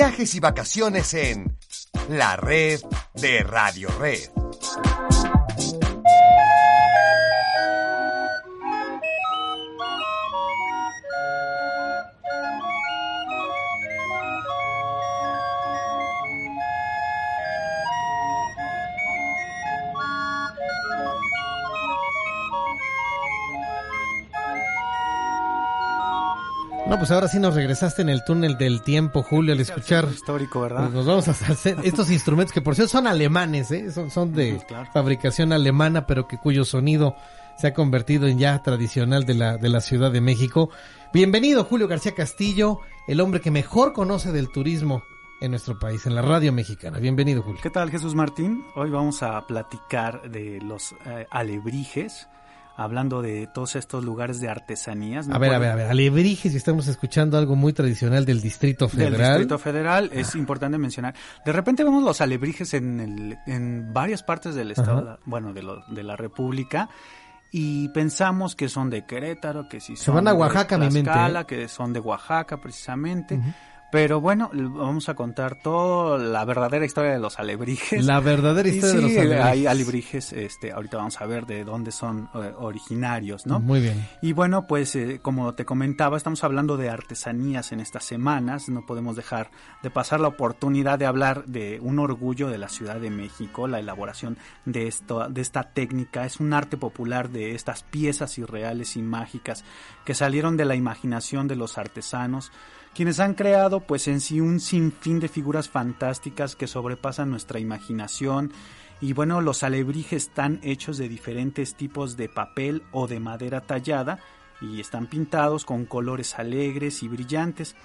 Viajes y vacaciones en la red de Radio Red. Pues ahora sí nos regresaste en el túnel del tiempo, Julio, al escuchar. Histórico, ¿verdad? Pues nos vamos a hacer estos instrumentos que por cierto son alemanes, ¿eh? son, son de fabricación alemana, pero que cuyo sonido se ha convertido en ya tradicional de la, de la Ciudad de México. Bienvenido, Julio García Castillo, el hombre que mejor conoce del turismo en nuestro país, en la radio mexicana. Bienvenido, Julio. ¿Qué tal, Jesús Martín? Hoy vamos a platicar de los eh, alebrijes hablando de todos estos lugares de artesanías. a ver, a ver, a ver, Alebrijes, y estamos escuchando algo muy tradicional del Distrito Federal. Del Distrito Federal, es importante mencionar. De repente vemos los alebrijes en, el, en varias partes del estado, bueno, de, lo, de la República, y pensamos que son de Querétaro, que si son Se van a Oaxaca, de mi mente. ¿eh? que son de Oaxaca precisamente. Pero bueno, vamos a contar toda la verdadera historia de los alebrijes. La verdadera historia de los alebrijes. Hay alebrijes, este, ahorita vamos a ver de dónde son eh, originarios, ¿no? Muy bien. Y bueno, pues eh, como te comentaba, estamos hablando de artesanías en estas semanas. No podemos dejar de pasar la oportunidad de hablar de un orgullo de la Ciudad de México, la elaboración de esto, de esta técnica. Es un arte popular de estas piezas irreales y mágicas que salieron de la imaginación de los artesanos quienes han creado pues en sí un sinfín de figuras fantásticas que sobrepasan nuestra imaginación y bueno, los alebrijes están hechos de diferentes tipos de papel o de madera tallada y están pintados con colores alegres y brillantes.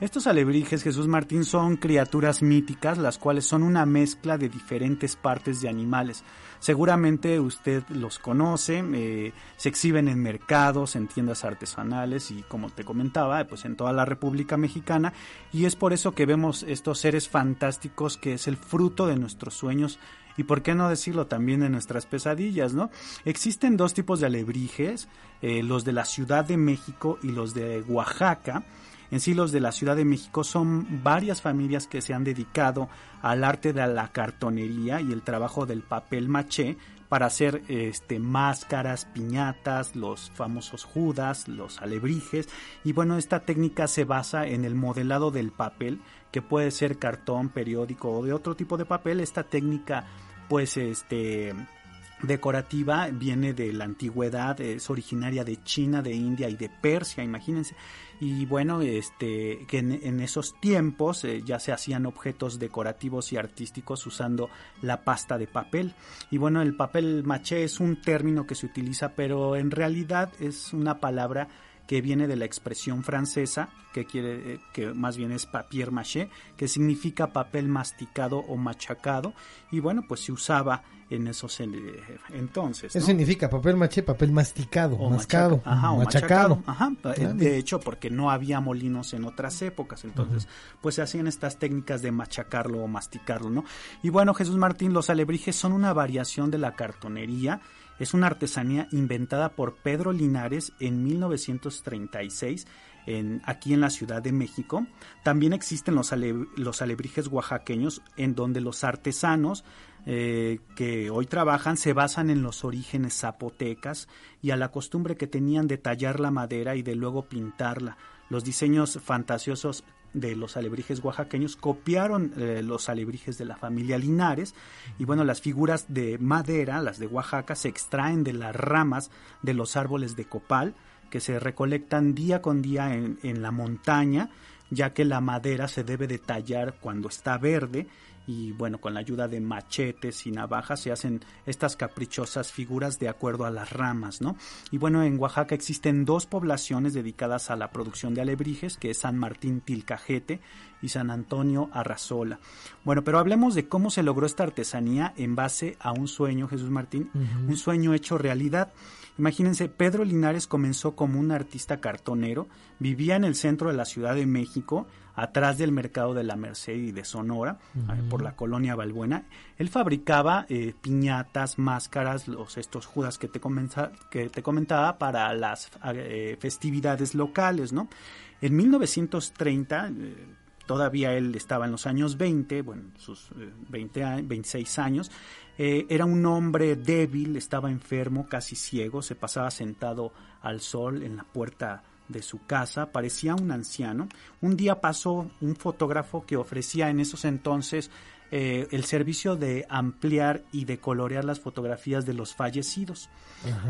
Estos alebrijes, Jesús Martín, son criaturas míticas, las cuales son una mezcla de diferentes partes de animales. Seguramente usted los conoce, eh, se exhiben en mercados, en tiendas artesanales y como te comentaba, pues en toda la República Mexicana y es por eso que vemos estos seres fantásticos que es el fruto de nuestros sueños y por qué no decirlo también de nuestras pesadillas, ¿no? Existen dos tipos de alebrijes, eh, los de la Ciudad de México y los de Oaxaca. En sí, los de la Ciudad de México son varias familias que se han dedicado al arte de la cartonería y el trabajo del papel maché para hacer este máscaras, piñatas, los famosos judas, los alebrijes y bueno, esta técnica se basa en el modelado del papel, que puede ser cartón, periódico o de otro tipo de papel. Esta técnica pues este decorativa viene de la antigüedad, es originaria de China, de India y de Persia, imagínense. Y bueno, este, que en, esos tiempos eh, ya se hacían objetos decorativos y artísticos usando la pasta de papel. Y bueno, el papel maché es un término que se utiliza, pero en realidad es una palabra que viene de la expresión francesa, que quiere, eh, que más bien es papier maché, que significa papel masticado o machacado, y bueno, pues se usaba en esos entonces. Eso significa papel maché, papel masticado, o mascado, ajá, machacado. Ajá, eh, de hecho, porque no había molinos en otras épocas, entonces, pues se hacían estas técnicas de machacarlo o masticarlo, ¿no? Y bueno, Jesús Martín, los alebrijes son una variación de la cartonería, es una artesanía inventada por Pedro Linares en 1936 en, aquí en la Ciudad de México. También existen los, los alebrijes oaxaqueños en donde los artesanos eh, que hoy trabajan se basan en los orígenes zapotecas y a la costumbre que tenían de tallar la madera y de luego pintarla. Los diseños fantasiosos de los alebrijes oaxaqueños copiaron eh, los alebrijes de la familia Linares y bueno las figuras de madera las de Oaxaca se extraen de las ramas de los árboles de copal que se recolectan día con día en, en la montaña ya que la madera se debe de tallar cuando está verde y bueno, con la ayuda de machetes y navajas se hacen estas caprichosas figuras de acuerdo a las ramas, ¿no? Y bueno, en Oaxaca existen dos poblaciones dedicadas a la producción de alebrijes, que es San Martín Tilcajete y San Antonio Arrazola. Bueno, pero hablemos de cómo se logró esta artesanía en base a un sueño, Jesús Martín, un sueño hecho realidad. Imagínense, Pedro Linares comenzó como un artista cartonero, vivía en el centro de la Ciudad de México, atrás del mercado de la Merced y de Sonora, eh, por la colonia Balbuena. Él fabricaba eh, piñatas, máscaras, los estos judas que te, que te comentaba para las eh, festividades locales, ¿no? En 1930 todavía él estaba en los años 20, bueno, sus 20, 26 años, era un hombre débil, estaba enfermo, casi ciego, se pasaba sentado al sol en la puerta de su casa, parecía un anciano. Un día pasó un fotógrafo que ofrecía en esos entonces eh, el servicio de ampliar y de colorear las fotografías de los fallecidos.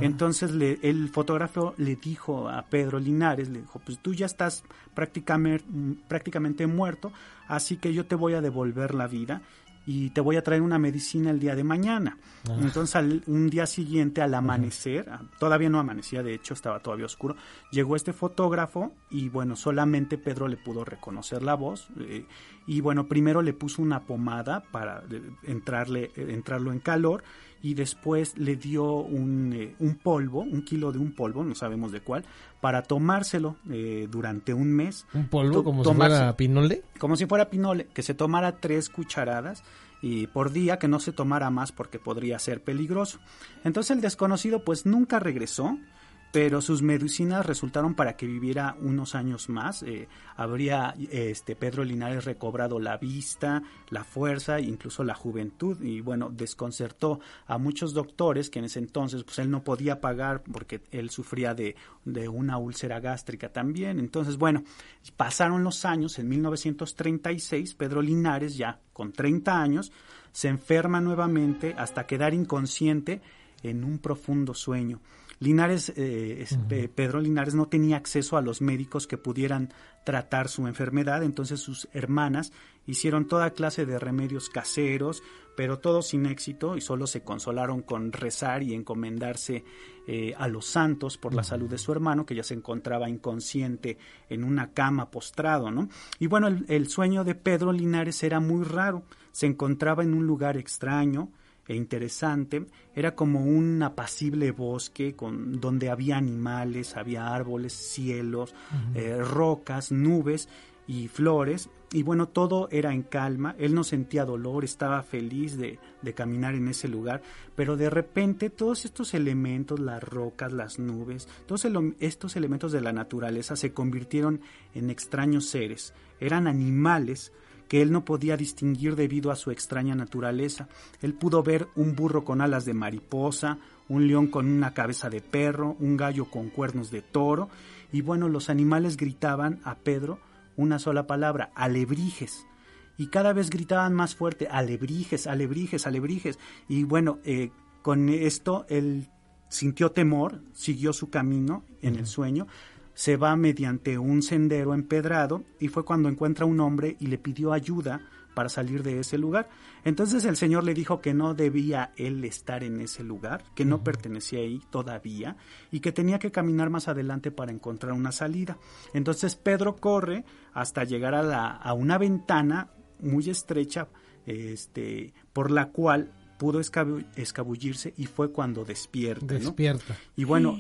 Entonces le, el fotógrafo le dijo a Pedro Linares, le dijo, pues tú ya estás prácticamente, prácticamente muerto, así que yo te voy a devolver la vida y te voy a traer una medicina el día de mañana. Ah. Entonces, un día siguiente, al amanecer, ah, todavía no amanecía, de hecho, estaba todavía oscuro, llegó este fotógrafo y, bueno, solamente Pedro le pudo reconocer la voz. Eh, y, bueno, primero le puso una pomada para eh, entrarle, eh, entrarlo en calor y después le dio un, un, polvo, un kilo de un polvo, no sabemos de cuál, para tomárselo durante un mes. ¿Un polvo como si fuera pinole? Como si fuera pinole, que se tomara tres cucharadas y por día que no se tomara más porque podría ser peligroso. Entonces el desconocido pues nunca regresó, pero sus medicinas resultaron para que viviera unos años más. Eh, habría este Pedro Linares recobrado la vista, la fuerza, incluso la juventud y bueno, desconcertó a muchos doctores que en ese entonces pues él no podía pagar porque él sufría de, de una úlcera gástrica también. Entonces, bueno, pasaron los años, en 1936 Pedro Linares ya con 30 años se enferma nuevamente hasta quedar inconsciente en un profundo sueño. Linares, eh, Pedro Linares no tenía acceso a los médicos que pudieran tratar su enfermedad, entonces sus hermanas hicieron toda clase de remedios caseros, pero todo sin éxito y solo se consolaron con rezar y encomendarse eh, a los santos por la salud de su hermano, que ya se encontraba inconsciente en una cama postrado, ¿no? Y bueno, el sueño de Pedro Linares era muy raro, se encontraba en un lugar extraño, e interesante. Era como un apacible bosque con, donde había animales, había árboles, cielos, eh, rocas, nubes y flores. Y bueno, todo era en calma. Él no sentía dolor, estaba feliz de, de caminar en ese lugar. Pero de repente todos estos elementos, las rocas, las nubes, todos estos elementos de la naturaleza se convirtieron en extraños seres. Eran animales que él no podía distinguir debido a su extraña naturaleza. Él pudo ver un burro con alas de mariposa, un león con una cabeza de perro, un gallo con cuernos de toro, y bueno, los animales gritaban a Pedro una sola palabra, alebrijes. Y cada vez gritaban más fuerte, alebrijes, alebrijes, alebrijes. Y bueno, eh, con esto él sintió temor, siguió su camino en el sueño, se va mediante un sendero empedrado y fue cuando encuentra un hombre y le pidió ayuda para salir de ese lugar. Entonces el Señor le dijo que no debía él estar en ese lugar, que no pertenecía ahí todavía y que tenía que caminar más adelante para encontrar una salida. Entonces Pedro corre hasta llegar a, la, a una ventana muy estrecha este, por la cual pudo escabullirse y fue cuando despierta. Despierta. Y bueno,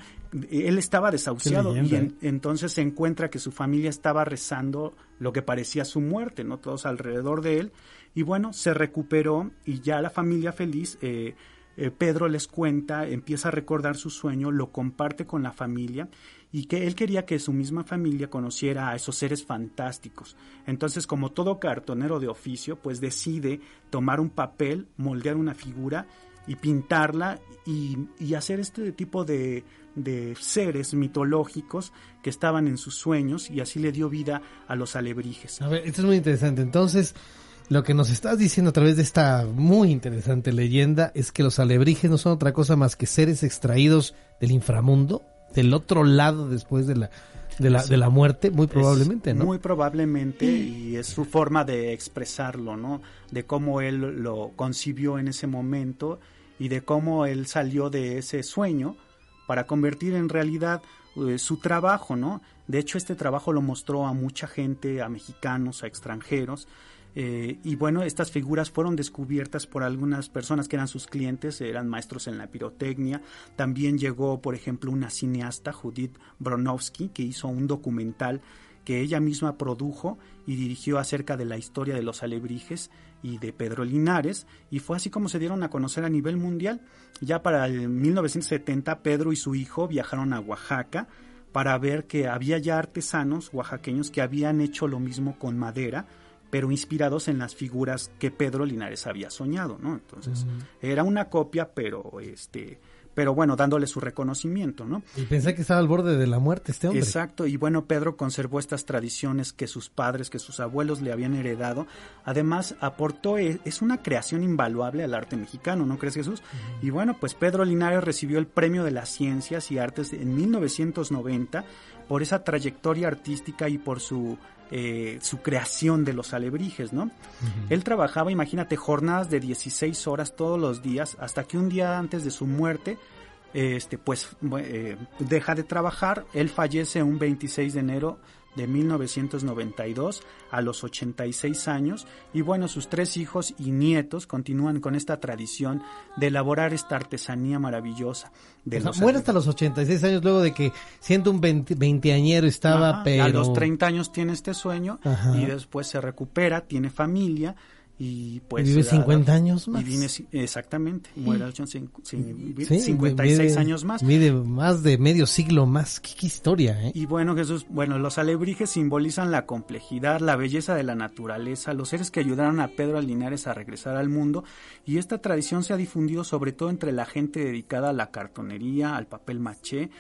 él estaba desahuciado y ¿eh? entonces se encuentra que su familia estaba rezando lo que parecía su muerte, ¿no? Todos alrededor de él. Y bueno, se recuperó y ya la familia feliz, eh, eh, Pedro les cuenta, empieza a recordar su sueño, lo comparte con la familia y que él quería que su misma familia conociera a esos seres fantásticos. Entonces, como todo cartonero de oficio, pues decide tomar un papel, moldear una figura y pintarla y, hacer este tipo de, de, seres mitológicos que estaban en sus sueños y así le dio vida a los alebrijes. A ver, esto es muy interesante. Entonces, lo que nos estás diciendo a través de esta muy interesante leyenda es que los alebrijes no son otra cosa más que seres extraídos del inframundo del otro lado después de la de la, de la muerte, muy probablemente, ¿no? Muy probablemente, y es su forma de expresarlo, ¿no? De cómo él lo concibió en ese momento y de cómo él salió de ese sueño para convertir en realidad eh, su trabajo, ¿no? De hecho, este trabajo lo mostró a mucha gente, a mexicanos, a extranjeros, eh, y bueno, estas figuras fueron descubiertas por algunas personas que eran sus clientes, eran maestros en la pirotecnia. También llegó, por ejemplo, una cineasta, Judith Bronowski, que hizo un documental que ella misma produjo y dirigió acerca de la historia de los alebrijes y de Pedro Linares, y fue así como se dieron a conocer a nivel mundial. Ya para el 1970, Pedro y su hijo viajaron a Oaxaca para ver que había ya artesanos oaxaqueños que habían hecho lo mismo con madera, pero inspirados en las figuras que Pedro Linares había soñado, ¿no? Entonces, era una copia, pero este pero bueno, dándole su reconocimiento, ¿no? Y pensé que estaba al borde de la muerte este hombre. Exacto, y bueno, Pedro conservó estas tradiciones que sus padres, que sus abuelos le habían heredado. Además, aportó, e, es una creación invaluable al arte mexicano, ¿no crees Jesús? Y bueno, pues Pedro Linares recibió el Premio de las Ciencias y Artes en 1990 por esa trayectoria artística y por su eh, su creación de los alebrijes, ¿no? Él trabajaba, imagínate, jornadas de 16 horas todos los días, hasta que un día antes de su muerte, este, pues eh, deja de trabajar. Él fallece un 26 de enero de 1992 a los 86 años. Y bueno, sus tres hijos y nietos continúan con esta tradición de elaborar esta artesanía maravillosa. De muere hasta los 86 años luego de que siendo un veinteañero estaba, pero... A los 30 años tiene este sueño y después se recupera, vive familia y pues vive 50 años más. Y exactamente, muere a 56 años más. Vive más de medio siglo más. ¿Qué, historia, ¿eh? Y bueno, Jesús, bueno, los alebrijes simbolizan la complejidad, la belleza de la naturaleza, los seres que ayudaron a Pedro Linares a regresar al mundo y esta tradición se ha difundido sobre todo entre la gente dedicada a la cartonería, al papel maché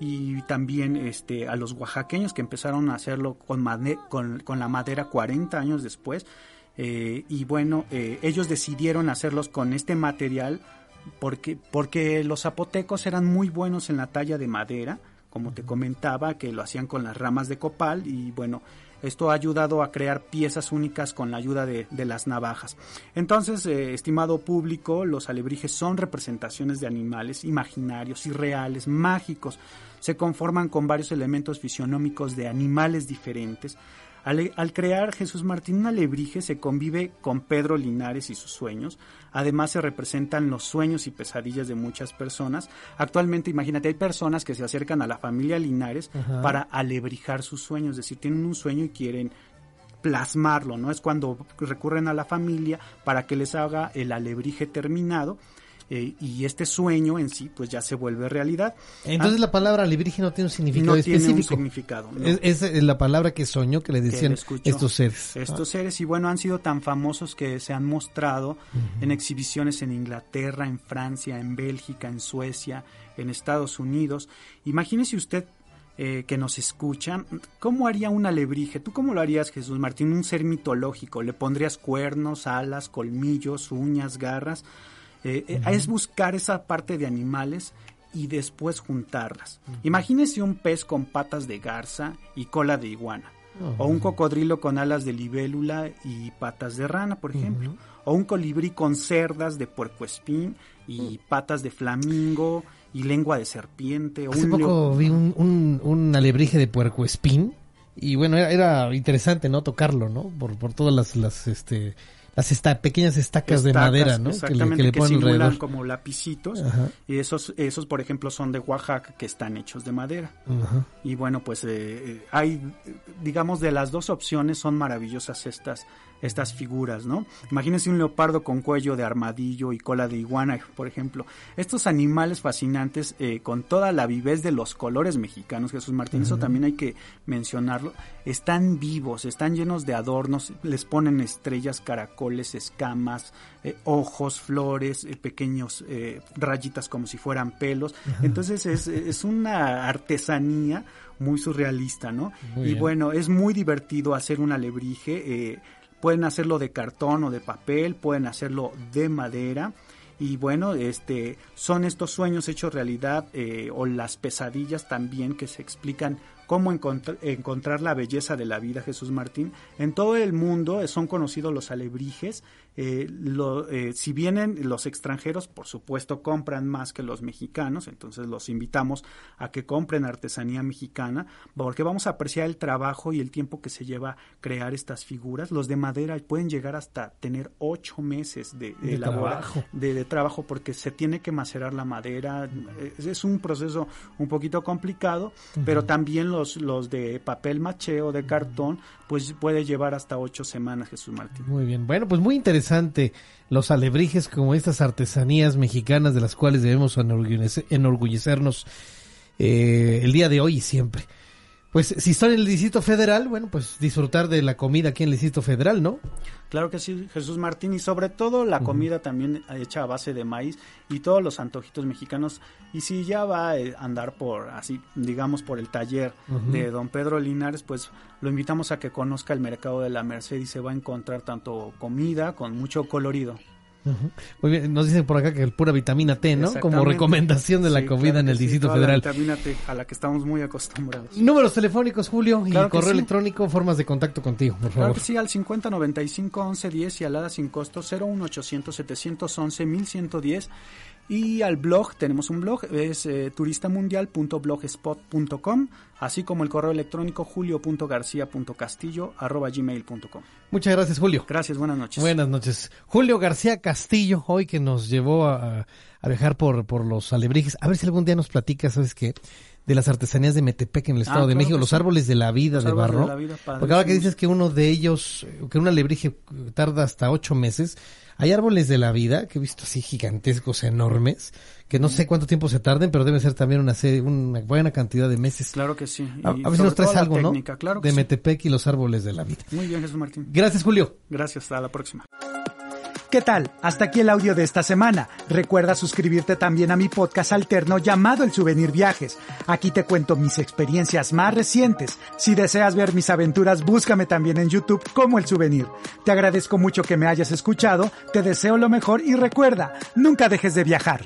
y también este a los oaxaqueños que empezaron a hacerlo con, con, con la madera 40 años después eh, y bueno, eh, ellos decidieron hacerlos con este material porque, porque los zapotecos eran muy buenos en la talla de madera, como te comentaba, que lo hacían con las ramas de copal y bueno, esto ha ayudado a crear piezas únicas con la ayuda de, las navajas. Entonces, eh, estimado público, los alebrijes son representaciones de animales imaginarios, irreales, mágicos. Se conforman con varios elementos fisionómicos de animales diferentes al, crear Jesús Martín un alebrije se convive con Pedro Linares y sus sueños. Además se representan los sueños y pesadillas de muchas personas. Actualmente, imagínate, hay personas que se acercan a la familia Linares para alebrijar sus sueños, es decir, tienen un sueño y quieren plasmarlo, ¿no? Es cuando recurren a la familia para que les haga el alebrije terminado eh, y este sueño en sí pues ya se vuelve realidad. Entonces la palabra alebrije no tiene un significado no Tiene un significado. Es, la palabra que soñó que le decían estos seres. Estos seres y bueno han sido tan famosos que se han mostrado en exhibiciones en Inglaterra, en Francia, en Bélgica, en Suecia, en Estados Unidos. Imagínese usted eh, que nos escucha, ¿cómo haría un alebrije? ¿Tú cómo lo harías, Jesús Martín? Un ser mitológico. ¿Le pondrías cuernos, alas, colmillos, uñas, garras? Eh, eh, es buscar esa parte de animales y después juntarlas. Imagínese un pez con patas de garza y cola de iguana. O un cocodrilo con alas de libélula y patas de rana, por ejemplo. O un colibrí con cerdas de puercoespín y patas de flamingo y lengua de serpiente. Hace poco vi un, un, alebrije de puercoespín y bueno, era, interesante, ¿no? Tocarlo, ¿no? Por, por todas las, las este, las pequeñas estacas, de madera, ¿no? Exactamente, que le, simulan como lapicitos. Y esos, esos, por ejemplo, son de Oaxaca, que están hechos de madera. Y bueno, pues eh, eh, hay, digamos, de las dos opciones son maravillosas estas estas figuras, ¿no? Imagínense un leopardo con cuello de armadillo y cola de iguana, por ejemplo. Estos animales fascinantes eh, con toda la vivez de los colores mexicanos, Jesús Martín, eso también hay que mencionarlo, están vivos, están llenos de adornos, les ponen estrellas, caracoles, escamas, eh, ojos, flores, eh, pequeños rayitas como si fueran pelos. Entonces es, es una artesanía muy surrealista, ¿no? y bueno, es muy divertido hacer un alebrije. Pueden hacerlo de cartón o de papel, pueden hacerlo de madera. Y bueno, este, son estos sueños hechos realidad eh, o las pesadillas también que se explican cómo encontrar la belleza de la vida, Jesús Martín. En todo el mundo son conocidos los alebrijes. Eh, lo, eh, si vienen los extranjeros, por supuesto, compran más que los mexicanos, entonces los invitamos a que compren artesanía mexicana, porque vamos a apreciar el trabajo y el tiempo que se lleva crear estas figuras. Los de madera pueden llegar hasta tener ocho meses de, trabajo. De, trabajo, porque se tiene que macerar la madera. Es, un proceso un poquito complicado, pero también los, los de papel maché o de cartón, pues puede llevar hasta ocho semanas, Jesús Martín. Muy bien, bueno, pues muy interesante los alebrijes como estas artesanías mexicanas de las cuales debemos enorgullecernos eh, el día de hoy y siempre. Pues si están en el Distrito Federal, bueno, pues disfrutar de la comida aquí en el Distrito Federal, ¿no? Claro que sí, Jesús Martín, y sobre todo la comida también hecha a base de maíz y todos los antojitos mexicanos. Y si ya va a andar por, así, digamos, por el taller de don Pedro Linares, pues lo invitamos a que conozca el mercado de la Merced y se va a encontrar tanto comida con mucho colorido. Muy bien, nos dicen por acá que el pura vitamina T, ¿no? Como recomendación de la comida en el Distrito Federal. La vitamina T, a la que estamos muy acostumbrados. Números telefónicos, Julio, y correo electrónico, formas de contacto contigo, por favor. Claro que sí, al 5095 1110 y alada sin costo 01800 711 1110 y al blog, tenemos un blog, es eh, turistamundial.blogspot.com, así como el correo electrónico julio.garcía.castillo.gmail.com. Muchas gracias, Julio. Gracias, buenas noches. Buenas noches. Julio García Castillo, hoy que nos llevó a, viajar por, por los alebrijes. A ver si algún día nos platica, ¿sabes qué? de las artesanías de Metepec en el Estado ah, de México, los árboles de la vida de barro. Porque ahora que dices que uno de ellos, que un alebrije tarda hasta ocho meses, hay árboles de la vida que he visto así gigantescos, enormes, que no sé cuánto tiempo se tarden, pero debe ser también una serie, una buena cantidad de meses. Claro que sí. a, ver si nos traes algo, ¿no? de Metepec y los árboles de la vida. Muy bien, Jesús Martín. Gracias, Julio. Gracias, hasta la próxima. ¿Qué tal? Hasta aquí el audio de esta semana. Recuerda suscribirte también a mi podcast alterno llamado El Souvenir Viajes. Aquí te cuento mis experiencias más recientes. Si deseas ver mis aventuras, búscame también en YouTube como El Souvenir. Te agradezco mucho que me hayas escuchado, te deseo lo mejor y recuerda, nunca dejes de viajar.